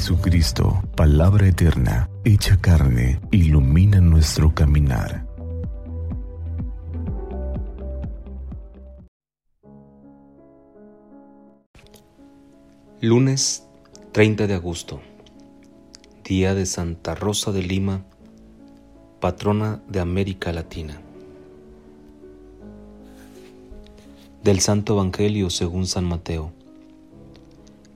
Jesucristo, palabra eterna, hecha carne, ilumina nuestro caminar. Lunes 30 de agosto, día de Santa Rosa de Lima, patrona de América Latina. Del Santo Evangelio según San Mateo.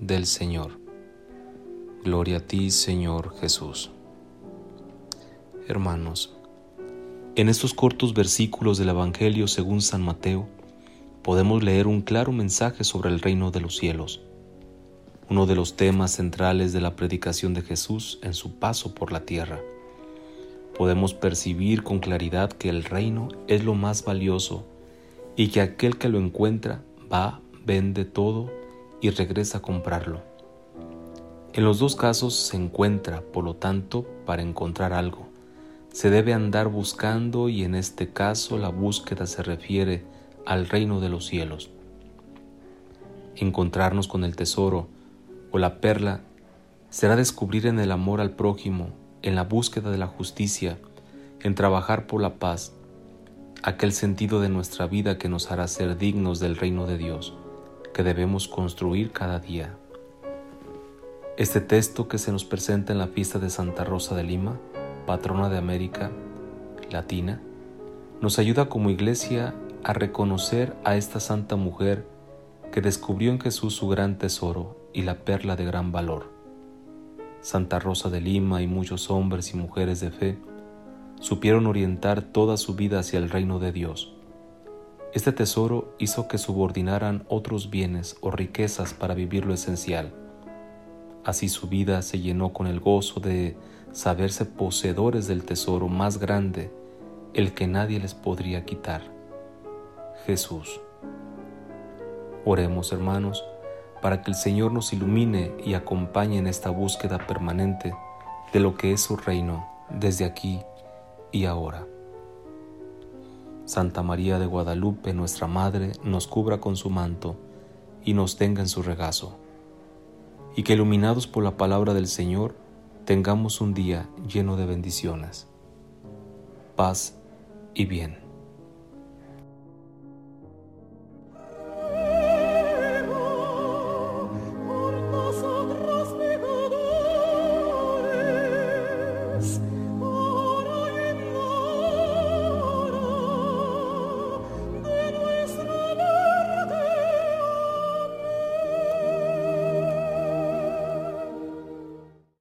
del Señor. Gloria a ti, Señor Jesús. Hermanos, en estos cortos versículos del Evangelio según San Mateo, podemos leer un claro mensaje sobre el reino de los cielos, uno de los temas centrales de la predicación de Jesús en su paso por la tierra. Podemos percibir con claridad que el reino es lo más valioso y que aquel que lo encuentra va, vende todo y regresa a comprarlo. En los dos casos se encuentra, por lo tanto, para encontrar algo. Se debe andar buscando y en este caso la búsqueda se refiere al reino de los cielos. Encontrarnos con el tesoro o la perla será descubrir en el amor al prójimo, en la búsqueda de la justicia, en trabajar por la paz, aquel sentido de nuestra vida que nos hará ser dignos del reino de Dios que debemos construir cada día. Este texto que se nos presenta en la fiesta de Santa Rosa de Lima, patrona de América Latina, nos ayuda como iglesia a reconocer a esta santa mujer que descubrió en Jesús su gran tesoro y la perla de gran valor. Santa Rosa de Lima y muchos hombres y mujeres de fe supieron orientar toda su vida hacia el reino de Dios este tesoro hizo que subordinaran otros bienes o riquezas para vivir lo esencial. Así su vida se llenó con el gozo de saberse poseedores del tesoro más grande, el que nadie les podría quitar. Jesús. Oremos hermanos, para que el Señor nos ilumine y acompañe en esta búsqueda permanente de lo que es su reino desde aquí y ahora. Santa María de Guadalupe, nuestra Madre, nos cubra con su manto y nos tenga en su regazo. Y que iluminados por la palabra del Señor, tengamos un día lleno de bendiciones, paz y bien.